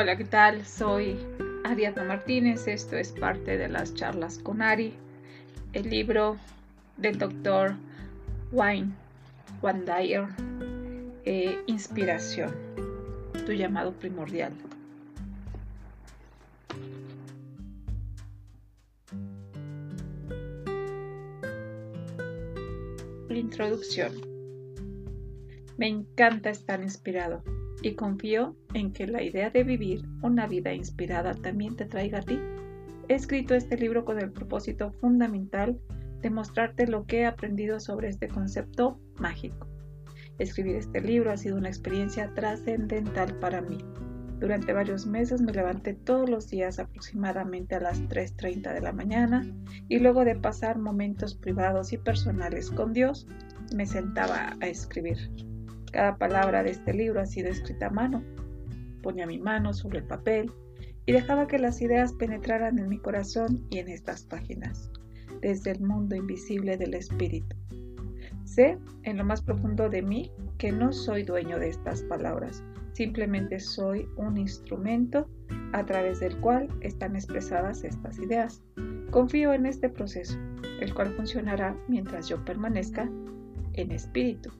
Hola, ¿qué tal? Soy Ariadna Martínez. Esto es parte de las charlas con Ari, el libro del doctor Wayne Wandayer, eh, Inspiración, tu llamado primordial. Introducción. Me encanta estar inspirado y confío en que la idea de vivir una vida inspirada también te traiga a ti. He escrito este libro con el propósito fundamental de mostrarte lo que he aprendido sobre este concepto mágico. Escribir este libro ha sido una experiencia trascendental para mí. Durante varios meses me levanté todos los días aproximadamente a las 3.30 de la mañana y luego de pasar momentos privados y personales con Dios, me sentaba a escribir. Cada palabra de este libro ha sido escrita a mano. Ponía mi mano sobre el papel y dejaba que las ideas penetraran en mi corazón y en estas páginas, desde el mundo invisible del espíritu. Sé en lo más profundo de mí que no soy dueño de estas palabras, simplemente soy un instrumento a través del cual están expresadas estas ideas. Confío en este proceso, el cual funcionará mientras yo permanezca en espíritu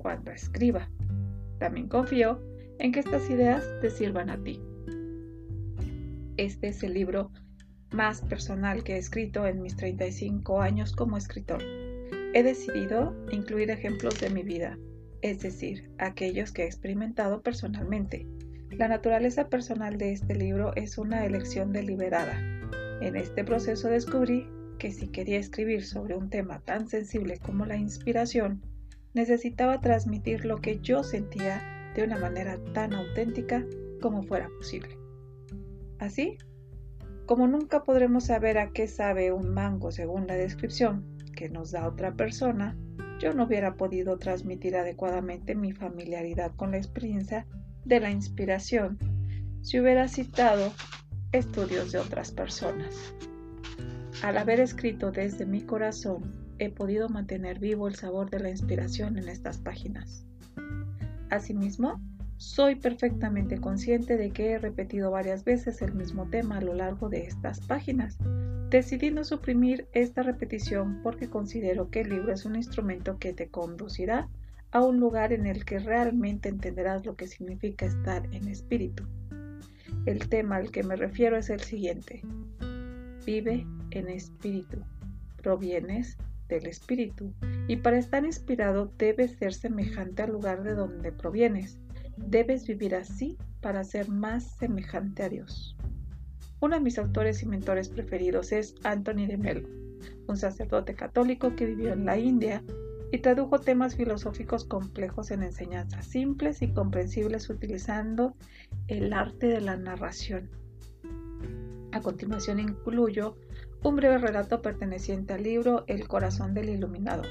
cuando escriba. También confío en que estas ideas te sirvan a ti. Este es el libro más personal que he escrito en mis 35 años como escritor. He decidido incluir ejemplos de mi vida, es decir, aquellos que he experimentado personalmente. La naturaleza personal de este libro es una elección deliberada. En este proceso descubrí que si quería escribir sobre un tema tan sensible como la inspiración, necesitaba transmitir lo que yo sentía de una manera tan auténtica como fuera posible. Así, como nunca podremos saber a qué sabe un mango según la descripción que nos da otra persona, yo no hubiera podido transmitir adecuadamente mi familiaridad con la experiencia de la inspiración si hubiera citado estudios de otras personas. Al haber escrito desde mi corazón he podido mantener vivo el sabor de la inspiración en estas páginas. Asimismo, soy perfectamente consciente de que he repetido varias veces el mismo tema a lo largo de estas páginas, decidiendo suprimir esta repetición porque considero que el libro es un instrumento que te conducirá a un lugar en el que realmente entenderás lo que significa estar en espíritu. El tema al que me refiero es el siguiente. Vive en espíritu. Provienes del espíritu, y para estar inspirado debes ser semejante al lugar de donde provienes. Debes vivir así para ser más semejante a Dios. Uno de mis autores y mentores preferidos es Anthony de Melo, un sacerdote católico que vivió en la India y tradujo temas filosóficos complejos en enseñanzas simples y comprensibles utilizando el arte de la narración. A continuación incluyo un breve relato perteneciente al libro El corazón del iluminado,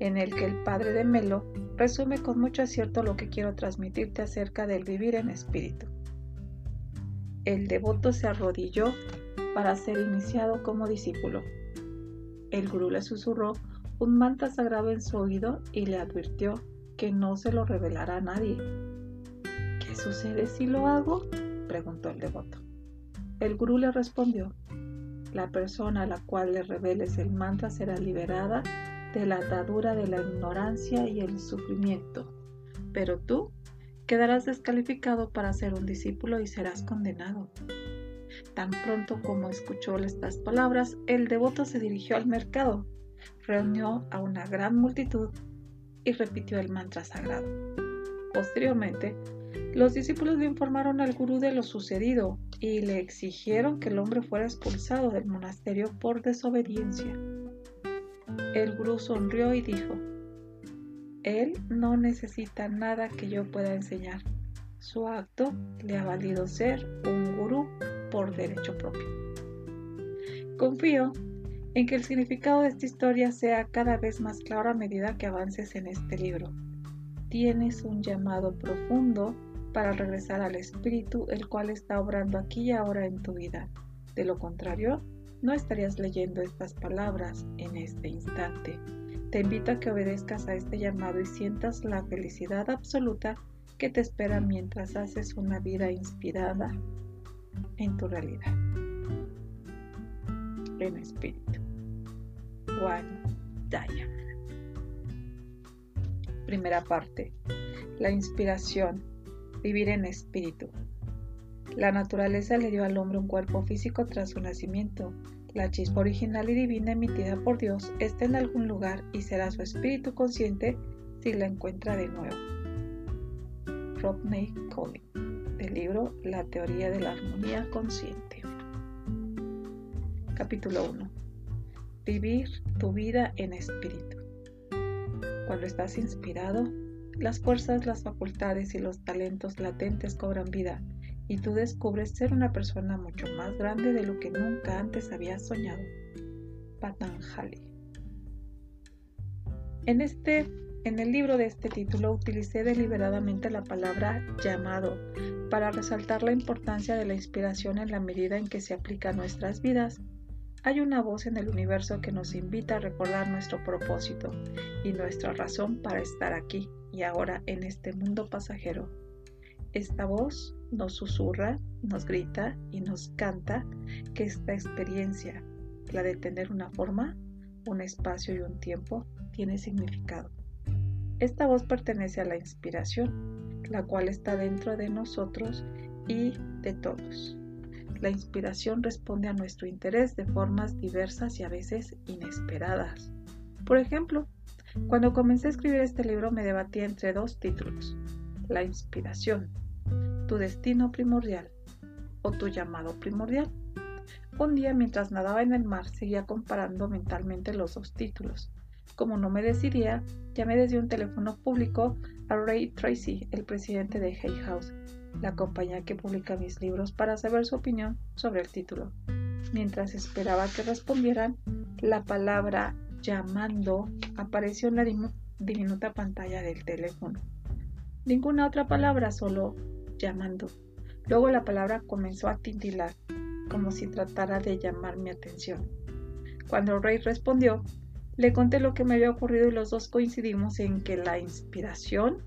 en el que el padre de Melo resume con mucho acierto lo que quiero transmitirte acerca del vivir en espíritu. El devoto se arrodilló para ser iniciado como discípulo. El gurú le susurró un mantra sagrado en su oído y le advirtió que no se lo revelará a nadie. ¿Qué sucede si lo hago? preguntó el devoto. El gurú le respondió, la persona a la cual le reveles el mantra será liberada de la atadura de la ignorancia y el sufrimiento, pero tú quedarás descalificado para ser un discípulo y serás condenado. Tan pronto como escuchó estas palabras, el devoto se dirigió al mercado, reunió a una gran multitud y repitió el mantra sagrado. Posteriormente, los discípulos le informaron al gurú de lo sucedido y le exigieron que el hombre fuera expulsado del monasterio por desobediencia. El gurú sonrió y dijo, Él no necesita nada que yo pueda enseñar. Su acto le ha valido ser un gurú por derecho propio. Confío en que el significado de esta historia sea cada vez más claro a medida que avances en este libro. Tienes un llamado profundo para regresar al Espíritu, el cual está obrando aquí y ahora en tu vida. De lo contrario, no estarías leyendo estas palabras en este instante. Te invito a que obedezcas a este llamado y sientas la felicidad absoluta que te espera mientras haces una vida inspirada en tu realidad. En espíritu. One Diamond. Primera parte. La inspiración. Vivir en espíritu. La naturaleza le dio al hombre un cuerpo físico tras su nacimiento. La chispa original y divina emitida por Dios está en algún lugar y será su espíritu consciente si la encuentra de nuevo. Rodney Collin, del libro La teoría de la armonía consciente. Capítulo 1. Vivir tu vida en espíritu. Cuando estás inspirado, las fuerzas, las facultades y los talentos latentes cobran vida y tú descubres ser una persona mucho más grande de lo que nunca antes habías soñado. Patanjali. En este en el libro de este título utilicé deliberadamente la palabra llamado para resaltar la importancia de la inspiración en la medida en que se aplica a nuestras vidas. Hay una voz en el universo que nos invita a recordar nuestro propósito y nuestra razón para estar aquí y ahora en este mundo pasajero. Esta voz nos susurra, nos grita y nos canta que esta experiencia, la de tener una forma, un espacio y un tiempo, tiene significado. Esta voz pertenece a la inspiración, la cual está dentro de nosotros y de todos. La inspiración responde a nuestro interés de formas diversas y a veces inesperadas. Por ejemplo, cuando comencé a escribir este libro me debatía entre dos títulos, la inspiración tu destino primordial o tu llamado primordial. Un día mientras nadaba en el mar seguía comparando mentalmente los dos títulos. Como no me decidía, llamé desde un teléfono público a Ray Tracy, el presidente de Hay House, la compañía que publica mis libros, para saber su opinión sobre el título. Mientras esperaba que respondieran, la palabra llamando apareció en la diminuta pantalla del teléfono. Ninguna otra palabra, solo llamando. Luego la palabra comenzó a tintilar, como si tratara de llamar mi atención. Cuando Rey respondió, le conté lo que me había ocurrido y los dos coincidimos en que la inspiración,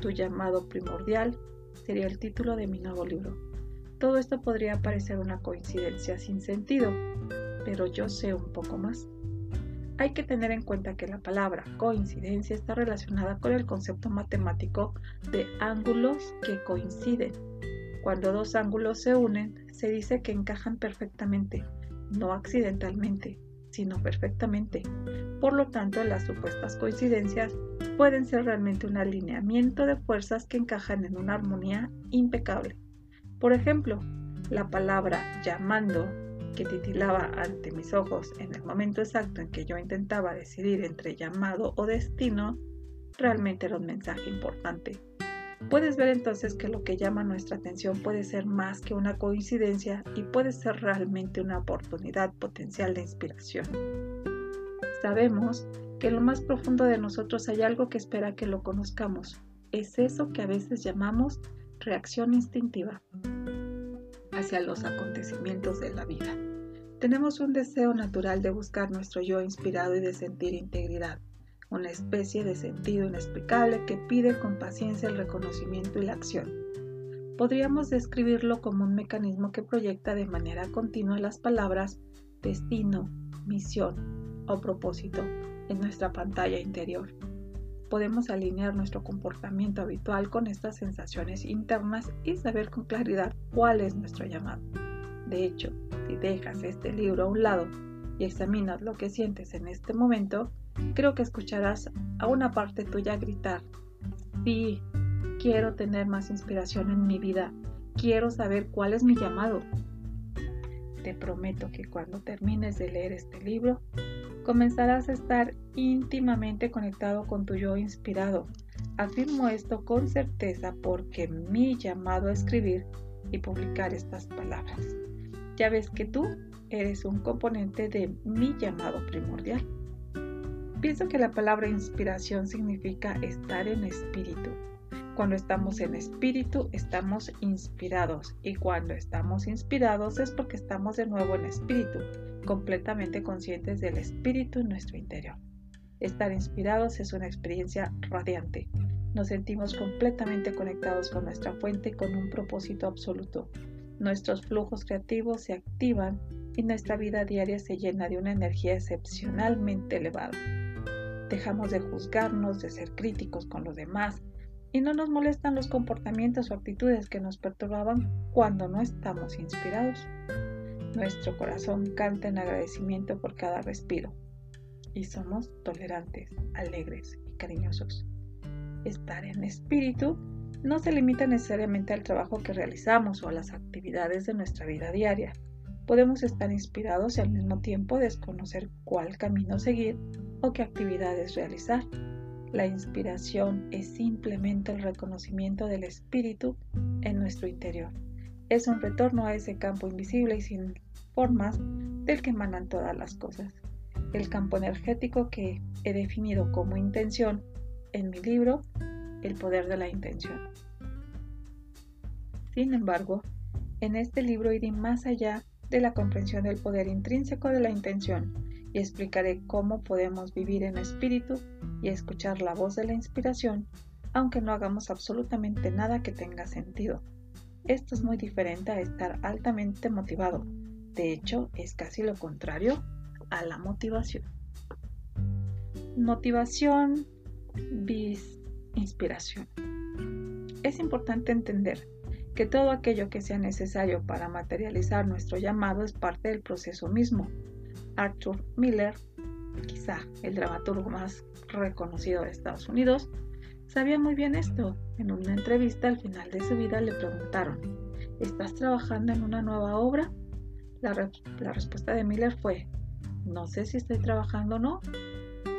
tu llamado primordial, sería el título de mi nuevo libro. Todo esto podría parecer una coincidencia sin sentido, pero yo sé un poco más. Hay que tener en cuenta que la palabra coincidencia está relacionada con el concepto matemático de ángulos que coinciden. Cuando dos ángulos se unen, se dice que encajan perfectamente, no accidentalmente, sino perfectamente. Por lo tanto, las supuestas coincidencias pueden ser realmente un alineamiento de fuerzas que encajan en una armonía impecable. Por ejemplo, la palabra llamando que titilaba ante mis ojos en el momento exacto en que yo intentaba decidir entre llamado o destino, realmente era un mensaje importante. Puedes ver entonces que lo que llama nuestra atención puede ser más que una coincidencia y puede ser realmente una oportunidad potencial de inspiración. Sabemos en lo más profundo de nosotros hay algo que espera que lo conozcamos. Es eso que a veces llamamos reacción instintiva hacia los acontecimientos de la vida. Tenemos un deseo natural de buscar nuestro yo inspirado y de sentir integridad, una especie de sentido inexplicable que pide con paciencia el reconocimiento y la acción. Podríamos describirlo como un mecanismo que proyecta de manera continua las palabras destino, misión o propósito en nuestra pantalla interior podemos alinear nuestro comportamiento habitual con estas sensaciones internas y saber con claridad cuál es nuestro llamado. De hecho, si dejas este libro a un lado y examinas lo que sientes en este momento, creo que escucharás a una parte tuya gritar, sí, quiero tener más inspiración en mi vida, quiero saber cuál es mi llamado. Te prometo que cuando termines de leer este libro, comenzarás a estar íntimamente conectado con tu yo inspirado. Afirmo esto con certeza porque mi llamado a escribir y publicar estas palabras. Ya ves que tú eres un componente de mi llamado primordial. Pienso que la palabra inspiración significa estar en espíritu. Cuando estamos en espíritu, estamos inspirados. Y cuando estamos inspirados es porque estamos de nuevo en espíritu completamente conscientes del espíritu en nuestro interior. Estar inspirados es una experiencia radiante. Nos sentimos completamente conectados con nuestra fuente con un propósito absoluto. Nuestros flujos creativos se activan y nuestra vida diaria se llena de una energía excepcionalmente elevada. Dejamos de juzgarnos, de ser críticos con los demás y no nos molestan los comportamientos o actitudes que nos perturbaban cuando no estamos inspirados. Nuestro corazón canta en agradecimiento por cada respiro y somos tolerantes, alegres y cariñosos. Estar en espíritu no se limita necesariamente al trabajo que realizamos o a las actividades de nuestra vida diaria. Podemos estar inspirados y al mismo tiempo desconocer cuál camino seguir o qué actividades realizar. La inspiración es simplemente el reconocimiento del espíritu en nuestro interior. Es un retorno a ese campo invisible y sin formas del que emanan todas las cosas. El campo energético que he definido como intención en mi libro, El poder de la intención. Sin embargo, en este libro iré más allá de la comprensión del poder intrínseco de la intención y explicaré cómo podemos vivir en espíritu y escuchar la voz de la inspiración, aunque no hagamos absolutamente nada que tenga sentido. Esto es muy diferente a estar altamente motivado. De hecho, es casi lo contrario a la motivación. Motivación bis inspiración. Es importante entender que todo aquello que sea necesario para materializar nuestro llamado es parte del proceso mismo. Arthur Miller, quizá el dramaturgo más reconocido de Estados Unidos, sabía muy bien esto. En una entrevista al final de su vida le preguntaron, ¿estás trabajando en una nueva obra? La, respuesta de Miller fue, no sé si estoy trabajando o no,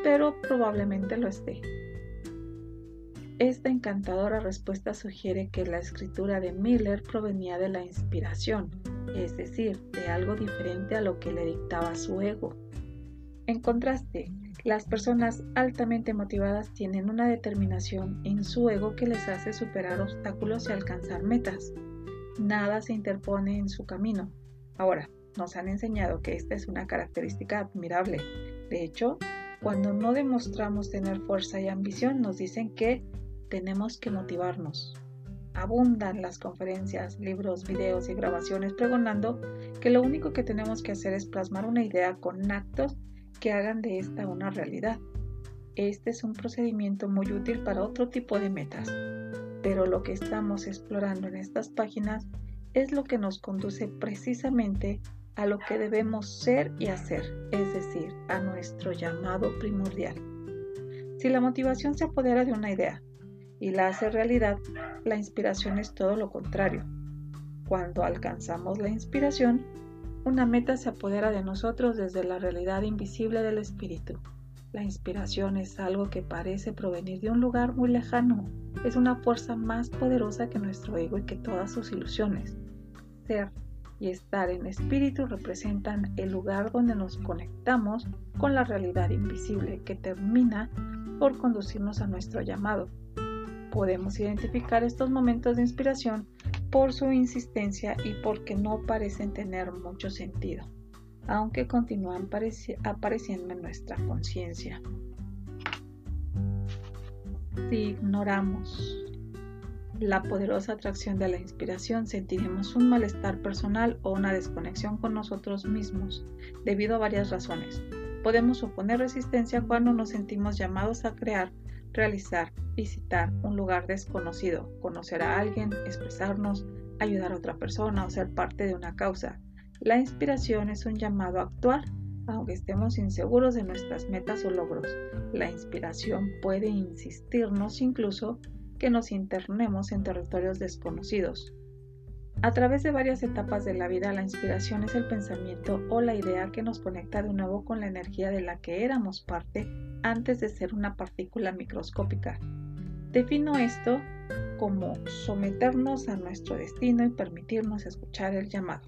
pero probablemente lo esté. Esta encantadora respuesta sugiere que la escritura de Miller provenía de la inspiración, es decir, de algo diferente a lo que le dictaba su ego. En contraste, las personas altamente motivadas tienen una determinación en su ego que les hace superar obstáculos y alcanzar metas. Nada se interpone en su camino. Ahora, nos han enseñado que esta es una característica admirable. De hecho, cuando no demostramos tener fuerza y ambición, nos dicen que tenemos que motivarnos. Abundan las conferencias, libros, videos y grabaciones pregonando que lo único que tenemos que hacer es plasmar una idea con actos que hagan de esta una realidad. Este es un procedimiento muy útil para otro tipo de metas, pero lo que estamos explorando en estas páginas es lo que nos conduce precisamente a lo que debemos ser y hacer, es decir, a nuestro llamado primordial. Si la motivación se apodera de una idea y la hace realidad, la inspiración es todo lo contrario. Cuando alcanzamos la inspiración, una meta se apodera de nosotros desde la realidad invisible del espíritu. La inspiración es algo que parece provenir de un lugar muy lejano. Es una fuerza más poderosa que nuestro ego y que todas sus ilusiones. Ser y estar en espíritu representan el lugar donde nos conectamos con la realidad invisible que termina por conducirnos a nuestro llamado. Podemos identificar estos momentos de inspiración por su insistencia y porque no parecen tener mucho sentido, aunque continúan apareciendo en nuestra conciencia. Si ignoramos la poderosa atracción de la inspiración, sentiremos un malestar personal o una desconexión con nosotros mismos, debido a varias razones. Podemos oponer resistencia cuando nos sentimos llamados a crear, realizar, visitar un lugar desconocido, conocer a alguien, expresarnos, ayudar a otra persona o ser parte de una causa. La inspiración es un llamado a actuar, aunque estemos inseguros de nuestras metas o logros. La inspiración puede insistirnos incluso que nos internemos en territorios desconocidos. A través de varias etapas de la vida, la inspiración es el pensamiento o la idea que nos conecta de nuevo con la energía de la que éramos parte antes de ser una partícula microscópica. Defino esto como someternos a nuestro destino y permitirnos escuchar el llamado.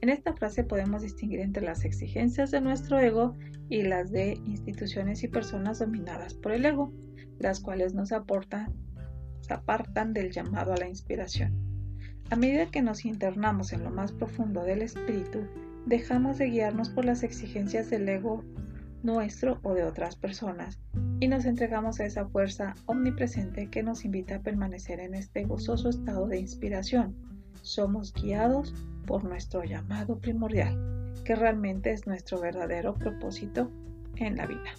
En esta frase podemos distinguir entre las exigencias de nuestro ego y las de instituciones y personas dominadas por el ego, las cuales nos aportan apartan del llamado a la inspiración. A medida que nos internamos en lo más profundo del espíritu, dejamos de guiarnos por las exigencias del ego nuestro o de otras personas y nos entregamos a esa fuerza omnipresente que nos invita a permanecer en este gozoso estado de inspiración. Somos guiados por nuestro llamado primordial, que realmente es nuestro verdadero propósito en la vida.